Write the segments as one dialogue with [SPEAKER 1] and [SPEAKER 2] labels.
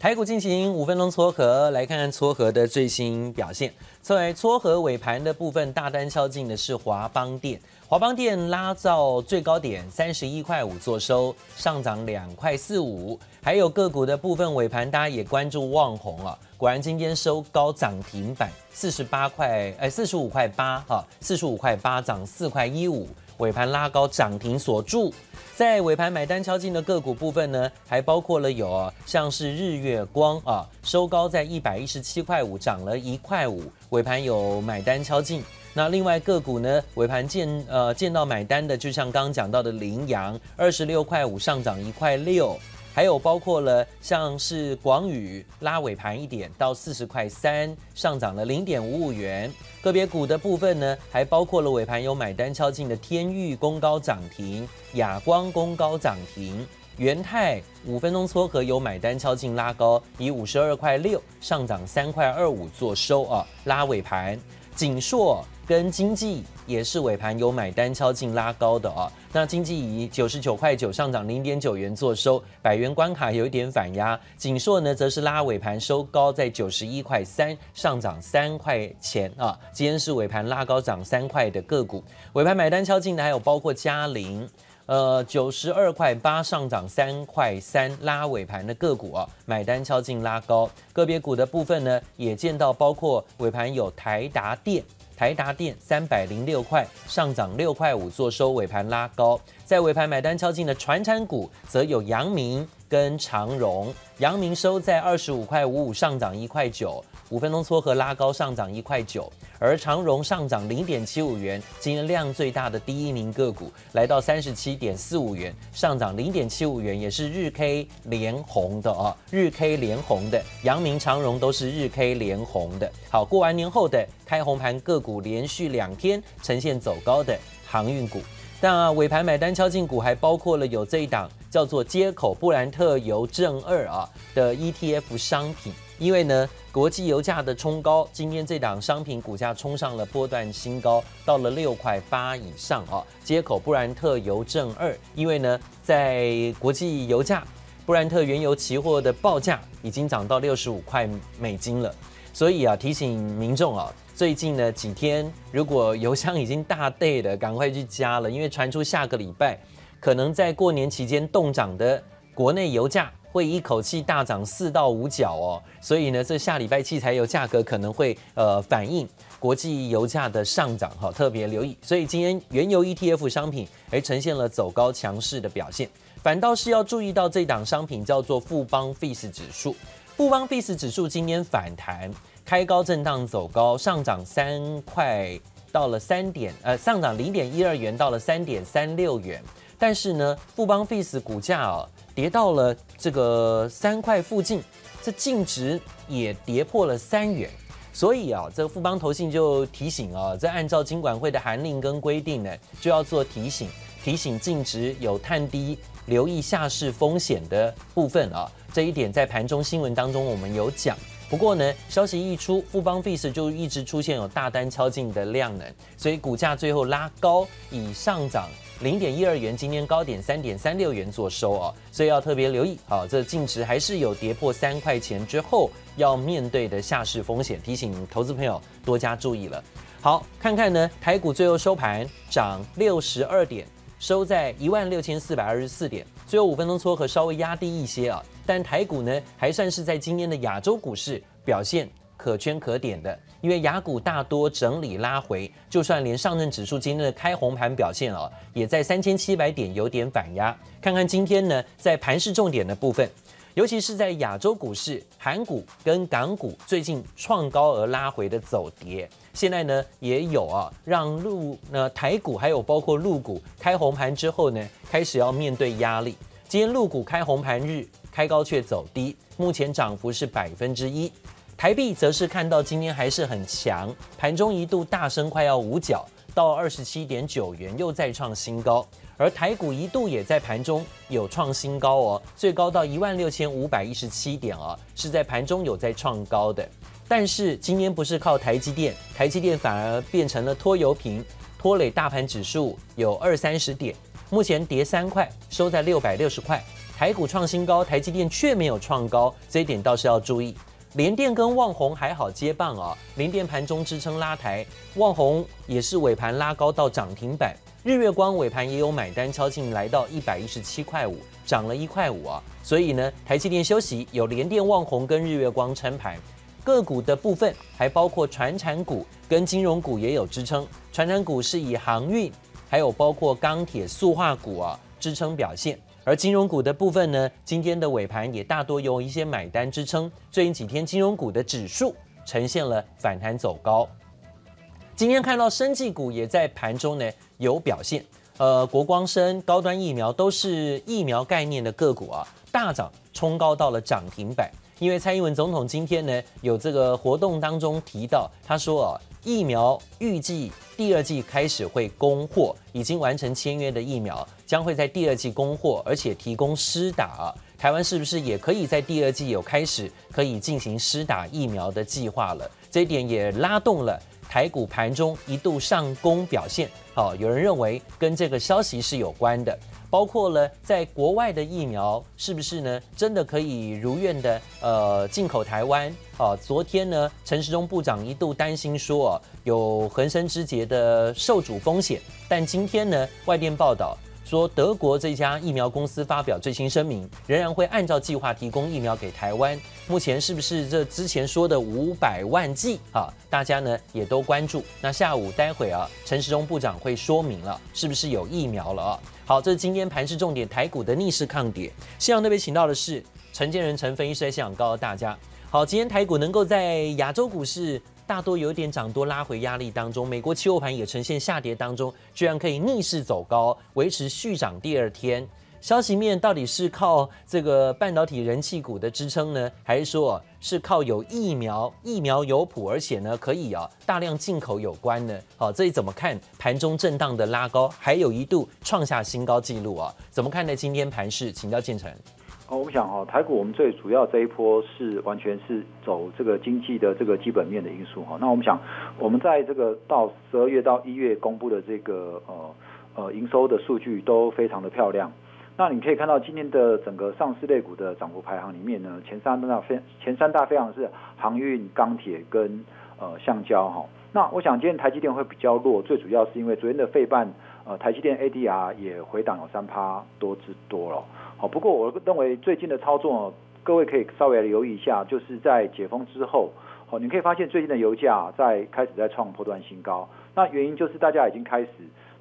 [SPEAKER 1] 台股进行五分钟撮合，来看看撮合的最新表现。在撮合尾盘的部分，大单敲进的是华邦电，华邦电拉到最高点三十一块五做收，上涨两块四五。还有个股的部分尾盘，大家也关注旺宏啊，果然今天收高涨停板四十八块，哎，四十五块八哈，四十五块八涨四块一五。尾盘拉高涨停锁住，在尾盘买单敲进的个股部分呢，还包括了有，像是日月光啊，收高在一百一十七块五，涨了一块五，尾盘有买单敲进。那另外个股呢，尾盘见呃见到买单的，就像刚刚讲到的羚羊，二十六块五上涨一块六。还有包括了像是广宇拉尾盘一点到四十块三，上涨了零点五五元。个别股的部分呢，还包括了尾盘有买单敲进的天域公高涨停，亚光公高涨停，元泰五分钟撮合有买单敲进拉高，以五十二块六上涨三块二五做收啊，拉尾盘。景硕跟经济也是尾盘有买单敲进拉高的啊，那经济以九十九块九上涨零点九元做收，百元关卡有一点反压。景硕呢则是拉尾盘收高在九十一块三，上涨三块钱啊。今天是尾盘拉高涨三块的个股，尾盘买单敲进的还有包括嘉陵，呃九十二块八上涨三块三，拉尾盘的个股啊，买单敲进拉高。个别股的部分呢，也见到包括尾盘有台达电。台达电三百零六块上涨六块五，做收尾盘拉高，在尾盘买单敲进的传产股，则有阳明跟长荣。阳明收在二十五块五五，上涨一块九。五分钟撮合拉高上涨一块九，而长荣上涨零点七五元，今天量最大的第一名个股来到三十七点四五元，上涨零点七五元，也是日 K 连红的啊，日 K 连红的，阳明长荣都是日 K 连红的。好，过完年后的开红盘个股连续两天呈现走高的航运股，但啊尾盘买单敲进股还包括了有这一档叫做街口布兰特油正二啊的 ETF 商品。因为呢，国际油价的冲高，今天这档商品股价冲上了波段新高，到了六块八以上啊。接口布兰特油正二，因为呢，在国际油价，布兰特原油期货的报价已经涨到六十五块美金了，所以啊，提醒民众啊，最近呢几天，如果油箱已经大 đầy 的，赶快去加了，因为传出下个礼拜可能在过年期间冻涨的国内油价。会一口气大涨四到五角哦，所以呢，这下礼拜汽柴油价格可能会呃反映国际油价的上涨哈，特别留意。所以今天原油 ETF 商品诶呈现了走高强势的表现，反倒是要注意到这档商品叫做富邦 FIS 指数。富邦 FIS 指数今天反弹，开高震荡走高，上涨三块到了三点呃上涨零点一二元到了三点三六元，但是呢，富邦 FIS 股价哦。跌到了这个三块附近，这净值也跌破了三元，所以啊，这个富邦投信就提醒啊，这按照金管会的函令跟规定呢，就要做提醒，提醒净值有探低，留意下市风险的部分啊。这一点在盘中新闻当中我们有讲，不过呢，消息一出，富邦 VIX 就一直出现有大单敲进的量能，所以股价最后拉高，以上涨。零点一二元，今天高点三点三六元做收哦，所以要特别留意。好，这净值还是有跌破三块钱之后要面对的下市风险，提醒投资朋友多加注意了。好，看看呢，台股最后收盘涨六十二点，收在一万六千四百二十四点，最后五分钟撮合稍微压低一些啊，但台股呢还算是在今天的亚洲股市表现可圈可点的，因为雅股大多整理拉回，就算连上证指数今天的开红盘表现啊，也在三千七百点有点反压。看看今天呢，在盘势重点的部分，尤其是在亚洲股市，韩股跟港股最近创高而拉回的走跌，现在呢也有啊，让陆那台股还有包括陆股开红盘之后呢，开始要面对压力。今天陆股开红盘日开高却走低，目前涨幅是百分之一。台币则是看到今天还是很强，盘中一度大升快要五角，到二十七点九元又再创新高，而台股一度也在盘中有创新高哦，最高到一万六千五百一十七点哦，是在盘中有在创高的。但是今天不是靠台积电，台积电反而变成了拖油瓶，拖累大盘指数有二三十点，目前跌三块，收在六百六十块。台股创新高，台积电却没有创高，这一点倒是要注意。联电跟旺宏还好接棒啊，联电盘中支撑拉抬，旺宏也是尾盘拉高到涨停板。日月光尾盘也有买单敲进来到一百一十七块五，涨了一块五啊。所以呢，台积电休息，有联电、旺宏跟日月光撑盘。个股的部分还包括传产股跟金融股也有支撑。传产股是以航运，还有包括钢铁、塑化股啊支撑表现。而金融股的部分呢，今天的尾盘也大多有一些买单支撑。最近几天金融股的指数呈现了反弹走高。今天看到生技股也在盘中呢有表现，呃，国光生、高端疫苗都是疫苗概念的个股啊，大涨冲高到了涨停板。因为蔡英文总统今天呢有这个活动当中提到，他说啊。疫苗预计第二季开始会供货，已经完成签约的疫苗将会在第二季供货，而且提供施打。台湾是不是也可以在第二季有开始可以进行施打疫苗的计划了？这一点也拉动了台股盘中一度上攻表现。好，有人认为跟这个消息是有关的。包括了在国外的疫苗是不是呢？真的可以如愿的呃进口台湾？啊，昨天呢，陈时中部长一度担心说哦，有恒生之节的受阻风险，但今天呢，外电报道。说德国这家疫苗公司发表最新声明，仍然会按照计划提供疫苗给台湾。目前是不是这之前说的五百万剂啊？大家呢也都关注。那下午待会啊，陈时中部长会说明了是不是有疫苗了啊？好，这是今天盘势重点，台股的逆势抗跌。现场特别请到的是陈建仁陈分析师，现场告诉大家。好，今天台股能够在亚洲股市。大多有点涨多拉回压力当中，美国期货盘也呈现下跌当中，居然可以逆势走高，维持续涨第二天。消息面到底是靠这个半导体人气股的支撑呢，还是说是靠有疫苗疫苗有谱，而且呢可以啊大量进口有关呢？好，这里怎么看盘中震荡的拉高，还有一度创下新高纪录啊？怎么看待？今天盘势，请教建成。
[SPEAKER 2] 哦，我们想哈，台股我们最主要这一波是完全是走这个经济的这个基本面的因素哈。那我们想，我们在这个到十二月到一月公布的这个呃呃营收的数据都非常的漂亮。那你可以看到今天的整个上市类股的涨幅排行里面呢，前三大非前三大非常是航运、钢铁跟呃橡胶哈。那我想今天台积电会比较弱，最主要是因为昨天的费半呃台积电 ADR 也回档有三趴多之多了。好，不过我认为最近的操作，各位可以稍微留意一下，就是在解封之后，好，你可以发现最近的油价在开始在创破段新高。那原因就是大家已经开始，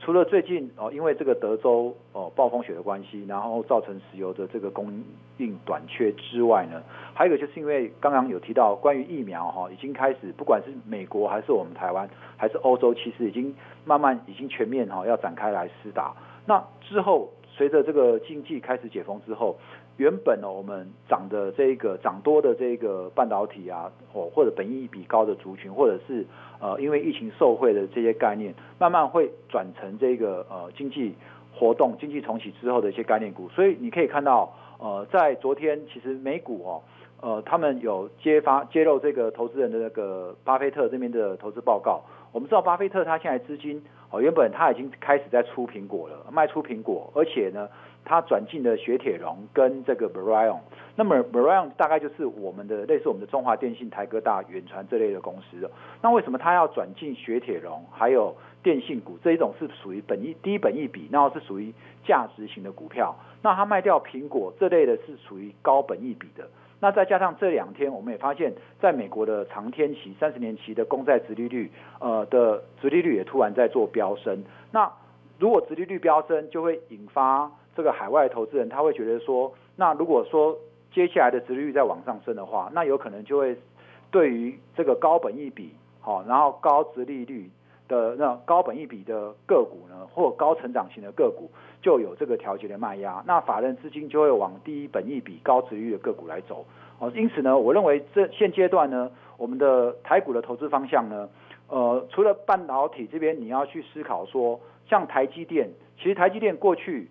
[SPEAKER 2] 除了最近哦，因为这个德州哦暴风雪的关系，然后造成石油的这个供应短缺之外呢，还有一个就是因为刚刚有提到关于疫苗哈，已经开始不管是美国还是我们台湾还是欧洲，其实已经慢慢已经全面哈要展开来施打。那之后。随着这个经济开始解封之后，原本呢我们涨的这个涨多的这个半导体啊，或或者本益比高的族群，或者是呃因为疫情受惠的这些概念，慢慢会转成这个呃经济活动、经济重启之后的一些概念股。所以你可以看到，呃，在昨天其实美股哦，呃，他们有揭发揭露这个投资人的那个巴菲特这边的投资报告。我们知道巴菲特他现在资金哦，原本他已经开始在出苹果了，卖出苹果，而且呢，他转进了雪铁龙跟这个 Verizon。那么 Verizon 大概就是我们的类似我们的中华电信、台哥大、远传这类的公司。那为什么他要转进雪铁龙？还有电信股这一种是属于本一低本一比，然后是属于价值型的股票。那他卖掉苹果这类的是属于高本一比的。那再加上这两天，我们也发现，在美国的长天期、三十年期的公债殖利率，呃的殖利率也突然在做飙升。那如果殖利率飙升，就会引发这个海外投资人他会觉得说，那如果说接下来的殖利率再往上升的话，那有可能就会对于这个高本益比，好，然后高殖利率的那高本益比的个股呢，或高成长型的个股。就有这个调节的卖压，那法人资金就会往低本益比、高殖利率的个股来走。哦，因此呢，我认为这现阶段呢，我们的台股的投资方向呢，呃，除了半导体这边，你要去思考说，像台积电，其实台积电过去，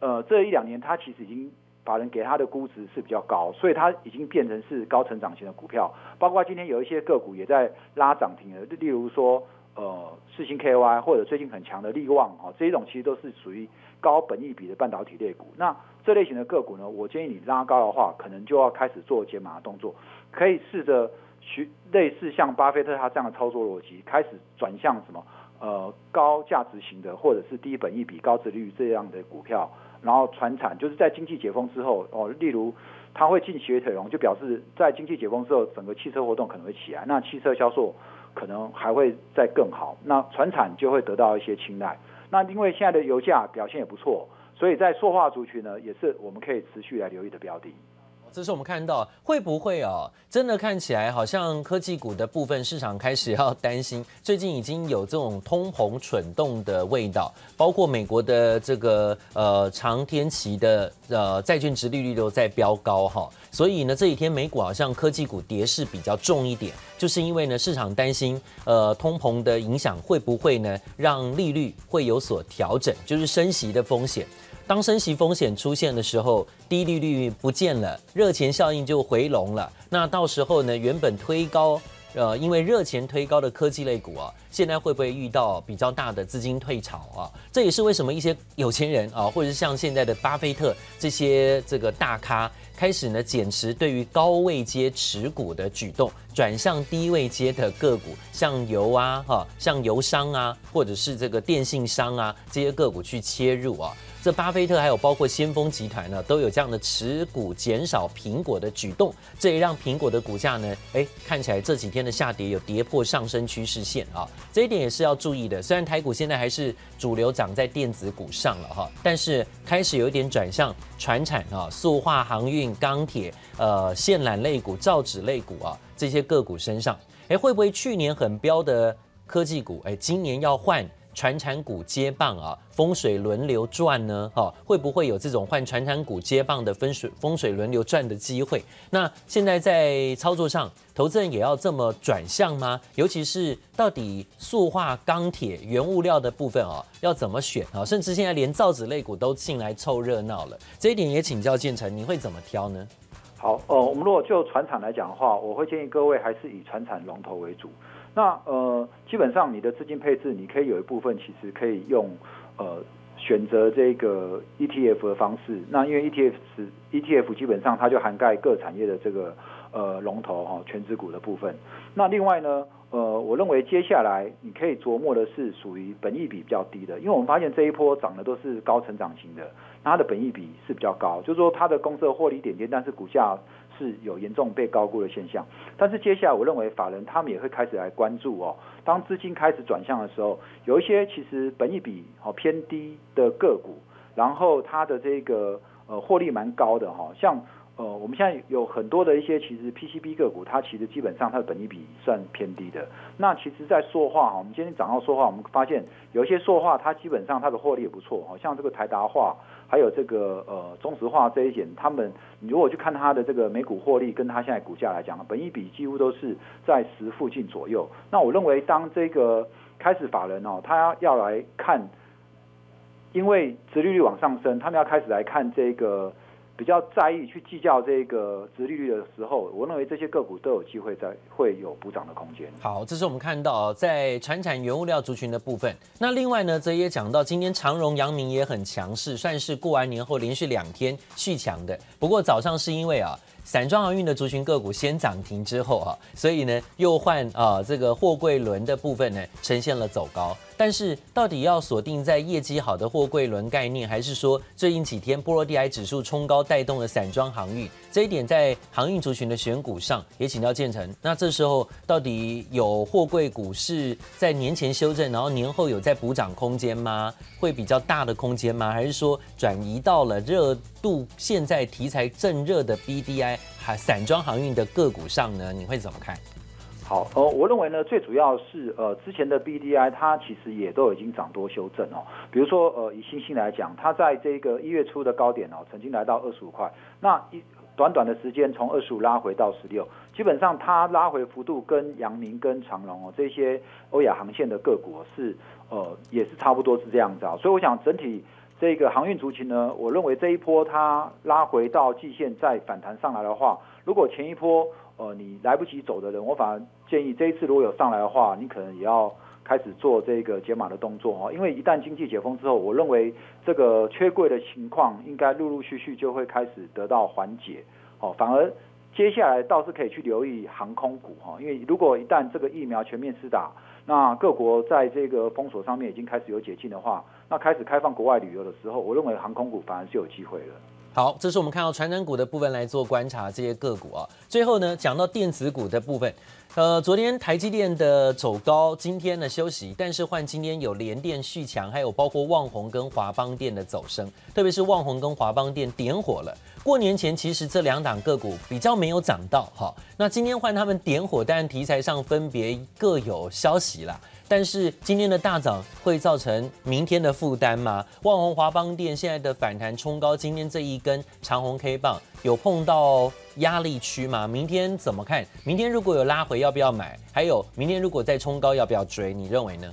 [SPEAKER 2] 呃，这一两年它其实已经法人给它的估值是比较高，所以它已经变成是高成长型的股票。包括今天有一些个股也在拉涨停了，例如说。呃四星 KY 或者最近很强的力旺哦，这一种其实都是属于高本益比的半导体类股。那这类型的个股呢，我建议你拉高的话，可能就要开始做减码的动作，可以试着去类似像巴菲特他这样的操作逻辑，开始转向什么呃高价值型的或者是低本益比高殖利率这样的股票。然后传产就是在经济解封之后哦，例如它会进雪铁龙，就表示在经济解封之后，整个汽车活动可能会起来，那汽车销售可能还会再更好，那船产就会得到一些青睐。那因为现在的油价表现也不错，所以在塑化族群呢，也是我们可以持续来留意的标的。
[SPEAKER 1] 这是我们看到会不会哦，真的看起来好像科技股的部分市场开始要担心，最近已经有这种通膨蠢动的味道，包括美国的这个呃长天期的呃债券殖利率都在飙高哈，所以呢这几天美股好像科技股跌势比较重一点，就是因为呢市场担心呃通膨的影响会不会呢让利率会有所调整，就是升息的风险。当升息风险出现的时候，低利率不见了，热钱效应就回笼了。那到时候呢，原本推高，呃，因为热钱推高的科技类股啊，现在会不会遇到比较大的资金退潮啊？这也是为什么一些有钱人啊，或者是像现在的巴菲特这些这个大咖，开始呢减持对于高位阶持股的举动，转向低位阶的个股，像油啊，哈，像油商啊，或者是这个电信商啊，这些个股去切入啊。这巴菲特还有包括先锋集团呢，都有这样的持股减少苹果的举动，这也让苹果的股价呢，哎，看起来这几天的下跌有跌破上升趋势线啊，这一点也是要注意的。虽然台股现在还是主流涨在电子股上了哈，但是开始有一点转向传产啊、塑化、航运、钢铁、呃、线缆类股、造纸类股啊这些个股身上，哎，会不会去年很标的科技股，哎，今年要换？传产股接棒啊，风水轮流转呢，哈，会不会有这种换传产股接棒的风水风水轮流转的机会？那现在在操作上，投资人也要这么转向吗？尤其是到底塑化、钢铁、原物料的部分啊，要怎么选啊？甚至现在连造纸类股都进来凑热闹了，这一点也请教建成，你会怎么挑呢？
[SPEAKER 2] 好，呃，我们如果就船产来讲的话，我会建议各位还是以船产龙头为主。那呃，基本上你的资金配置，你可以有一部分其实可以用呃选择这个 ETF 的方式。那因为 ETF 是 ETF，基本上它就涵盖各产业的这个呃龙头哈、哦、权值股的部分。那另外呢，呃，我认为接下来你可以琢磨的是属于本益比比较低的，因为我们发现这一波涨的都是高成长型的，那它的本益比是比较高，就是说它的公司获利点点，但是股价。是有严重被高估的现象，但是接下来我认为法人他们也会开始来关注哦。当资金开始转向的时候，有一些其实本益比好偏低的个股，然后它的这个呃获利蛮高的哈，像呃我们现在有很多的一些其实 PCB 个股，它其实基本上它的本益比算偏低的。那其实，在塑化哈，我们今天讲到塑化，我们发现有一些塑化它基本上它的获利也不错，好像这个台达化。还有这个呃中石化这一点，他们你如果去看它的这个每股获利，跟它现在股价来讲，本益比几乎都是在十附近左右。那我认为，当这个开始法人哦，他要来看，因为殖利率往上升，他们要开始来看这个。比较在意去计较这个殖利率的时候，我认为这些个股都有机会在会有补涨的空间。
[SPEAKER 1] 好，这是我们看到在传产原物料族群的部分。那另外呢，则也讲到今天长荣、阳明也很强势，算是过完年后连续两天续强的。不过早上是因为啊。散装航运的族群个股先涨停之后哈，所以呢又换啊这个货柜轮的部分呢呈现了走高，但是到底要锁定在业绩好的货柜轮概念，还是说最近几天波罗的海指数冲高带动了散装航运？这一点在航运族群的选股上也请教建成。那这时候到底有货柜股是在年前修正，然后年后有在补涨空间吗？会比较大的空间吗？还是说转移到了热度现在题材正热的 BDI？还散装航运的个股上呢，你会怎么看？
[SPEAKER 2] 好，呃，我认为呢，最主要是呃，之前的 BDI 它其实也都已经涨多修正哦。比如说呃，以欣兴来讲，它在这个一月初的高点哦，曾经来到二十五块，那一短短的时间从二十五拉回到十六，基本上它拉回幅度跟阳明跟长荣哦这些欧亚航线的个股是呃也是差不多是这样子啊，所以我想整体。这个航运族群呢，我认为这一波它拉回到季线再反弹上来的话，如果前一波呃你来不及走的人，我反而建议这一次如果有上来的话，你可能也要开始做这个解码的动作哈，因为一旦经济解封之后，我认为这个缺柜的情况应该陆陆续续就会开始得到缓解，哦，反而接下来倒是可以去留意航空股哈，因为如果一旦这个疫苗全面施打，那各国在这个封锁上面已经开始有解禁的话，那开始开放国外旅游的时候，我认为航空股反而是有机会的。
[SPEAKER 1] 好，这是我们看到传染股的部分来做观察，这些个股啊。最后呢，讲到电子股的部分，呃，昨天台积电的走高，今天呢休息，但是换今天有联电续强，还有包括旺宏跟华邦电的走升，特别是旺宏跟华邦电点火了。过年前其实这两档个股比较没有涨到，哈，那今天换他们点火，但题材上分别各有消息啦。但是今天的大涨会造成明天的负担吗？旺宏、华邦电现在的反弹冲高，今天这一根长红 K 棒有碰到压力区吗？明天怎么看？明天如果有拉回，要不要买？还有明天如果再冲高，要不要追？你认为呢？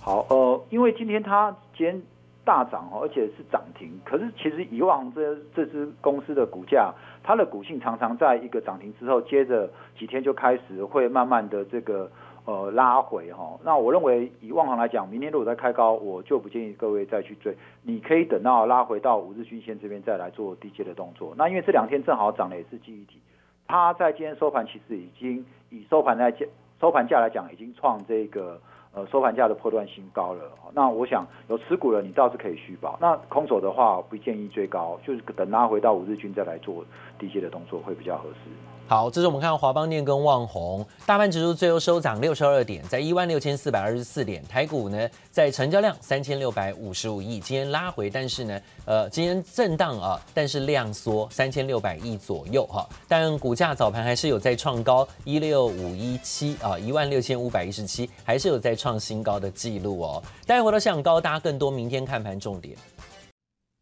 [SPEAKER 2] 好，呃，因为今天它今天大涨哦，而且是涨停。可是其实以往这这支公司的股价，它的股性常常在一个涨停之后，接着几天就开始会慢慢的这个。呃，拉回哈，那我认为以旺宏来讲，明天如果再开高，我就不建议各位再去追，你可以等到拉回到五日均线这边再来做低阶的动作。那因为这两天正好涨的也是记忆体，它在今天收盘其实已经以收盘来价收盘价来讲，已经创这个呃收盘价的破断新高了。那我想有持股了，你倒是可以续保。那空手的话，不建议追高，就是等拉回到五日均再来做低阶的动作会比较合适。
[SPEAKER 1] 好，这是我们看到华邦电跟旺宏，大盘指数最后收涨六十二点，在一万六千四百二十四点。台股呢，在成交量三千六百五十五亿，今天拉回，但是呢，呃，今天震荡啊，但是量缩三千六百亿左右哈。但股价早盘还是有在创高一六五一七啊，一万六千五百一十七，还是有在创新高的记录哦。待会儿到想高，大家更多明天看盘重点。